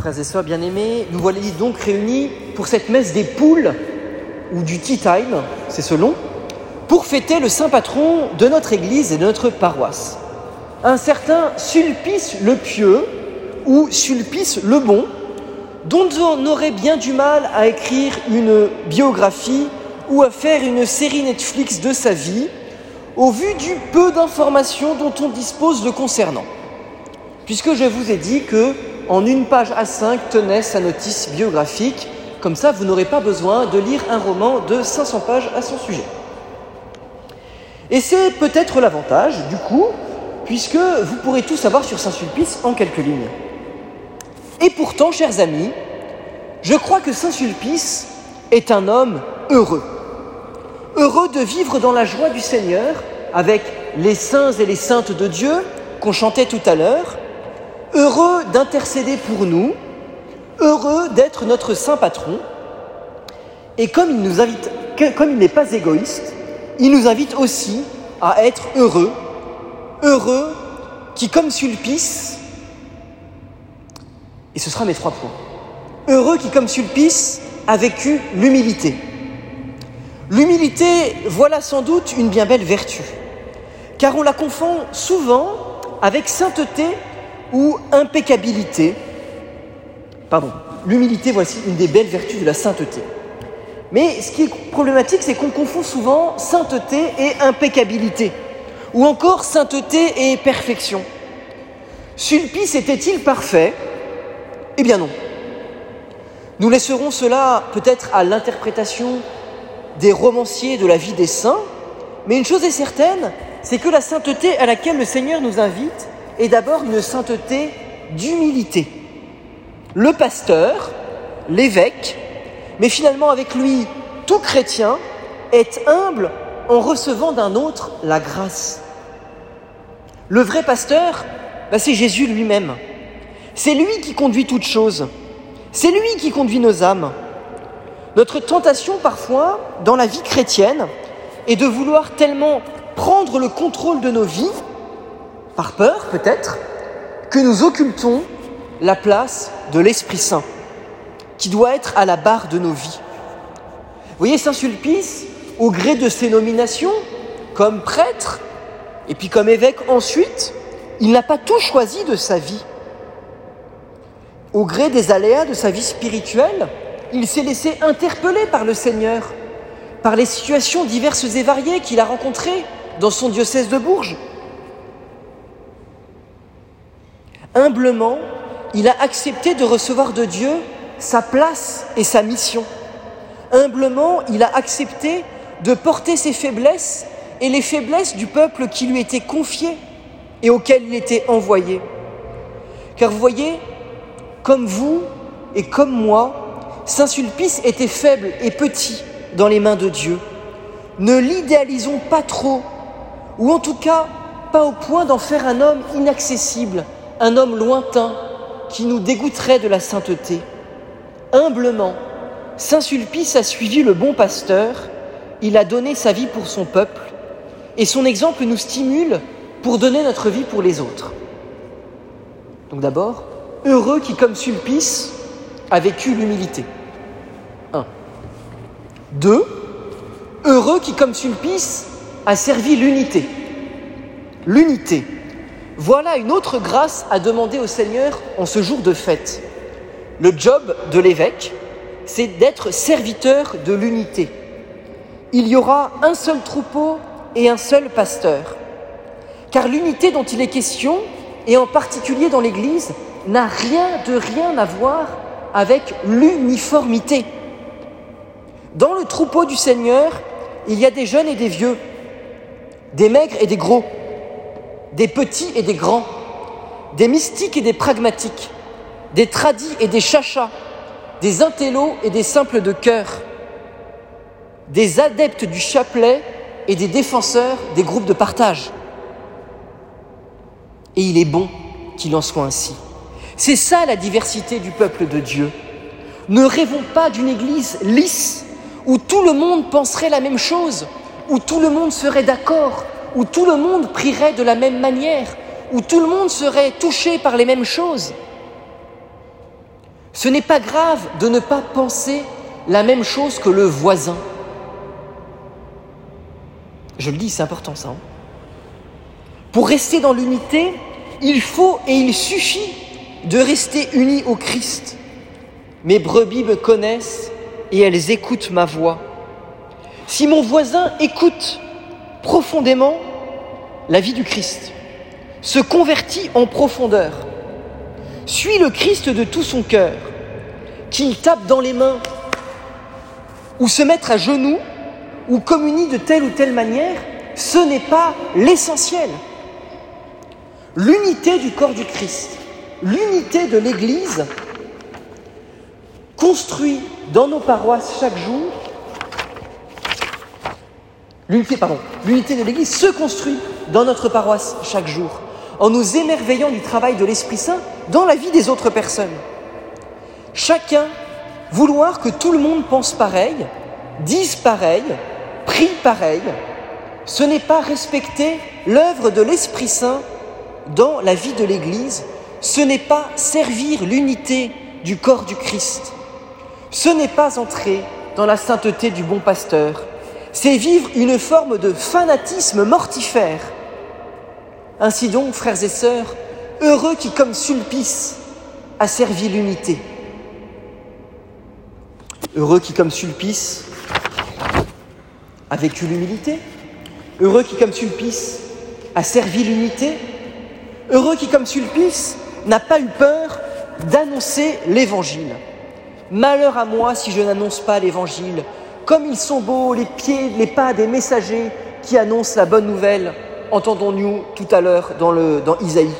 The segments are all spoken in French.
Frères et sœurs bien-aimés, nous voilà donc réunis pour cette messe des poules, ou du tea time, c'est selon, pour fêter le saint patron de notre Église et de notre paroisse. Un certain Sulpice le Pieux, ou Sulpice le Bon, dont on aurait bien du mal à écrire une biographie ou à faire une série Netflix de sa vie, au vu du peu d'informations dont on dispose le concernant. Puisque je vous ai dit que en une page à 5 tenait sa notice biographique, comme ça vous n'aurez pas besoin de lire un roman de 500 pages à son sujet. Et c'est peut-être l'avantage, du coup, puisque vous pourrez tout savoir sur Saint-Sulpice en quelques lignes. Et pourtant, chers amis, je crois que Saint-Sulpice est un homme heureux. Heureux de vivre dans la joie du Seigneur avec les saints et les saintes de Dieu qu'on chantait tout à l'heure, heureux d'intercéder pour nous, heureux d'être notre saint patron. Et comme il n'est pas égoïste, il nous invite aussi à être heureux, heureux qui, comme Sulpice, et ce sera mes trois points, heureux qui, comme Sulpice, a vécu l'humilité. L'humilité, voilà sans doute une bien belle vertu, car on la confond souvent avec sainteté ou impeccabilité. Pardon, l'humilité, voici une des belles vertus de la sainteté. Mais ce qui est problématique, c'est qu'on confond souvent sainteté et impeccabilité, ou encore sainteté et perfection. Sulpice était-il parfait? Eh bien non. Nous laisserons cela peut-être à l'interprétation des romanciers de la vie des saints, mais une chose est certaine, c'est que la sainteté à laquelle le Seigneur nous invite est d'abord une sainteté d'humilité. Le pasteur, l'évêque, mais finalement avec lui tout chrétien, est humble en recevant d'un autre la grâce. Le vrai pasteur, bah, c'est Jésus lui-même. C'est lui qui conduit toutes choses. C'est lui qui conduit nos âmes. Notre tentation parfois dans la vie chrétienne est de vouloir tellement prendre le contrôle de nos vies, par peur peut-être, que nous occultons la place de l'Esprit Saint, qui doit être à la barre de nos vies. Vous voyez, Saint Sulpice, au gré de ses nominations, comme prêtre, et puis comme évêque ensuite, il n'a pas tout choisi de sa vie. Au gré des aléas de sa vie spirituelle, il s'est laissé interpeller par le Seigneur, par les situations diverses et variées qu'il a rencontrées dans son diocèse de Bourges. Humblement, il a accepté de recevoir de Dieu sa place et sa mission. Humblement, il a accepté de porter ses faiblesses et les faiblesses du peuple qui lui était confié et auquel il était envoyé. Car vous voyez, comme vous et comme moi, Saint Sulpice était faible et petit dans les mains de Dieu. Ne l'idéalisons pas trop, ou en tout cas pas au point d'en faire un homme inaccessible, un homme lointain qui nous dégoûterait de la sainteté. Humblement, Saint Sulpice a suivi le bon pasteur, il a donné sa vie pour son peuple, et son exemple nous stimule pour donner notre vie pour les autres. Donc d'abord, heureux qui, comme Sulpice, a vécu l'humilité. 1. 2. Heureux qui, comme Sulpice, a servi l'unité. L'unité. Voilà une autre grâce à demander au Seigneur en ce jour de fête. Le job de l'évêque, c'est d'être serviteur de l'unité. Il y aura un seul troupeau et un seul pasteur. Car l'unité dont il est question, et en particulier dans l'Église, n'a rien de rien à voir avec l'uniformité. Dans le troupeau du Seigneur, il y a des jeunes et des vieux, des maigres et des gros, des petits et des grands, des mystiques et des pragmatiques, des tradis et des chachas, des intellos et des simples de cœur, des adeptes du chapelet et des défenseurs des groupes de partage. Et il est bon qu'il en soit ainsi. C'est ça la diversité du peuple de Dieu. Ne rêvons pas d'une Église lisse, où tout le monde penserait la même chose, où tout le monde serait d'accord, où tout le monde prierait de la même manière, où tout le monde serait touché par les mêmes choses. Ce n'est pas grave de ne pas penser la même chose que le voisin. Je le dis, c'est important ça. Hein. Pour rester dans l'unité, il faut et il suffit de rester unis au Christ. Mes brebis me connaissent et elles écoutent ma voix. Si mon voisin écoute profondément la vie du Christ, se convertit en profondeur, suit le Christ de tout son cœur, qu'il tape dans les mains, ou se mettre à genoux, ou communie de telle ou telle manière, ce n'est pas l'essentiel. L'unité du corps du Christ, l'unité de l'Église, construit dans nos paroisses chaque jour, l'unité, pardon, l'unité de l'Église se construit dans notre paroisse chaque jour, en nous émerveillant du travail de l'Esprit Saint dans la vie des autres personnes. Chacun vouloir que tout le monde pense pareil, dise pareil, prie pareil, ce n'est pas respecter l'œuvre de l'Esprit Saint dans la vie de l'Église, ce n'est pas servir l'unité du corps du Christ, ce n'est pas entrer dans la sainteté du bon pasteur, c'est vivre une forme de fanatisme mortifère. Ainsi donc, frères et sœurs, heureux qui, comme Sulpice, a servi l'unité. Heureux qui, comme Sulpice, a vécu l'humilité. Heureux qui, comme Sulpice, a servi l'unité. Heureux qui, comme Sulpice, n'a pas eu peur d'annoncer l'Évangile. Malheur à moi si je n'annonce pas l'Évangile. Comme ils sont beaux les pieds, les pas des messagers qui annoncent la bonne nouvelle, entendons-nous tout à l'heure dans, Isaïe.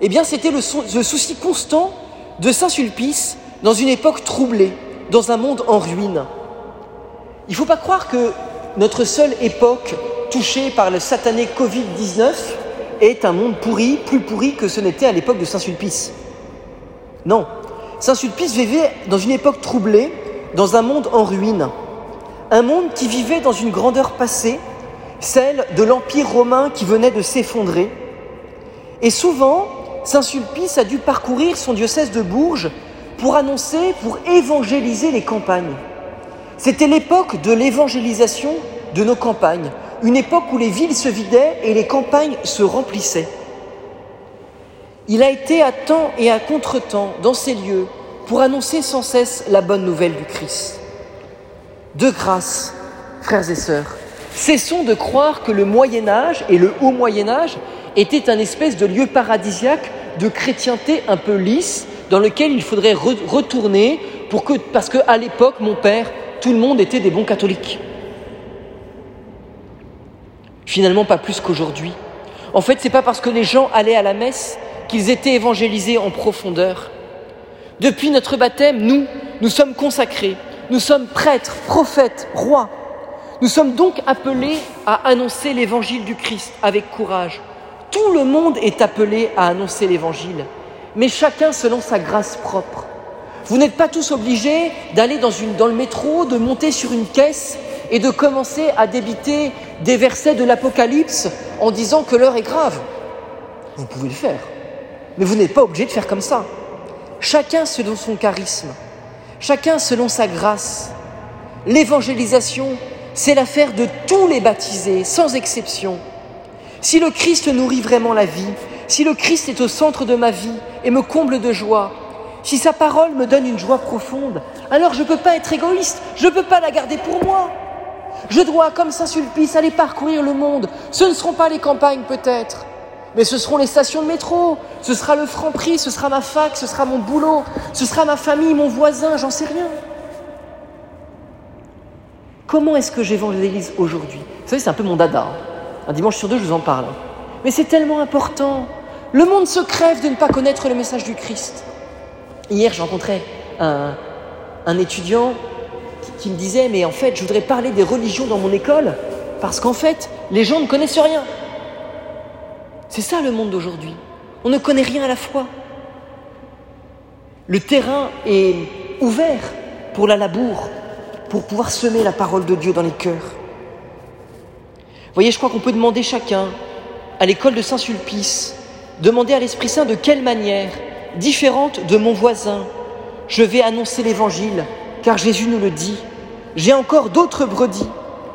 Eh bien, c'était le, le souci constant de Saint-Sulpice dans une époque troublée, dans un monde en ruine. Il ne faut pas croire que notre seule époque touchée par le satané Covid-19 est un monde pourri, plus pourri que ce n'était à l'époque de Saint-Sulpice. Non, Saint-Sulpice vivait dans une époque troublée, dans un monde en ruine. Un monde qui vivait dans une grandeur passée, celle de l'Empire romain qui venait de s'effondrer. Et souvent, Saint-Sulpice a dû parcourir son diocèse de Bourges pour annoncer, pour évangéliser les campagnes. C'était l'époque de l'évangélisation de nos campagnes, une époque où les villes se vidaient et les campagnes se remplissaient. Il a été à temps et à contre-temps dans ces lieux pour annoncer sans cesse la bonne nouvelle du Christ. De grâce, frères et sœurs, cessons de croire que le Moyen Âge et le Haut Moyen Âge étaient un espèce de lieu paradisiaque de chrétienté un peu lisse dans lequel il faudrait retourner parce qu'à l'époque, mon père, tout le monde était des bons catholiques. Finalement, pas plus qu'aujourd'hui. En fait, c'est pas parce que les gens allaient à la messe qu'ils étaient évangélisés en profondeur. Depuis notre baptême, nous, nous sommes consacrés, nous sommes prêtres, prophètes, rois. Nous sommes donc appelés à annoncer l'évangile du Christ avec courage. Tout le monde est appelé à annoncer l'évangile, mais chacun selon sa grâce propre. Vous n'êtes pas tous obligés d'aller dans, le métro, de monter sur une caisse et de commencer à débiter des versets de l'Apocalypse en disant que l'heure est grave. Vous pouvez le faire, mais vous n'êtes pas obligé de faire comme ça. Chacun selon son charisme, chacun selon sa grâce. L'évangélisation, c'est l'affaire de tous les baptisés, sans exception. Si le Christ nourrit vraiment la vie, si le Christ est au centre de ma vie et me comble de joie, si sa parole me donne une joie profonde, alors je ne peux pas être égoïste, je ne peux pas la garder pour moi. Je dois, comme Saint-Sulpice, aller parcourir le monde. Ce ne seront pas les campagnes peut-être, mais ce seront les stations de métro, ce sera le franc prix, ce sera ma fac, ce sera mon boulot, ce sera ma famille, mon voisin, j'en sais rien. Comment est-ce que j'évangélise aujourd'hui Vous savez, c'est un peu mon dada. Hein. Un dimanche sur deux, je vous en parle. Mais c'est tellement important. Le monde se crève de ne pas connaître le message du Christ. Hier, j'ai rencontré un, étudiant qui, me disait, mais en fait, je voudrais parler des religions dans mon école, parce qu'en fait, les gens ne connaissent rien. C'est ça le monde d'aujourd'hui. On ne connaît rien à la foi. Le terrain est ouvert pour la labour, pour pouvoir semer la parole de Dieu dans les cœurs. Voyez, je crois qu'on peut demander chacun, à l'école de Saint-Sulpice, demander à l'Esprit Saint de quelle manière différente de mon voisin, je vais annoncer l'Évangile, car Jésus nous le dit. J'ai encore d'autres brebis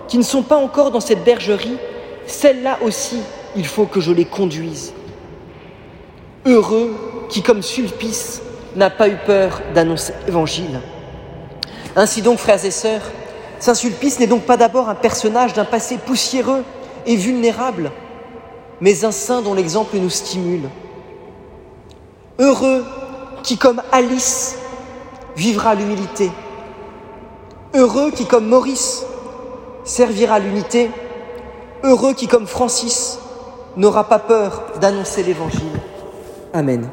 qui ne sont pas encore dans cette bergerie. Celles-là aussi, il faut que je les conduise. Heureux qui, comme Sulpice, n'a pas eu peur d'annoncer l'Évangile. Ainsi donc, frères et sœurs, Saint Sulpice n'est donc pas d'abord un personnage d'un passé poussiéreux et vulnérable, mais un saint dont l'exemple nous stimule. Heureux qui, comme Alice, vivra l'humilité. Heureux qui, comme Maurice, servira l'unité. Heureux qui, comme Francis, n'aura pas peur d'annoncer l'Évangile. Amen.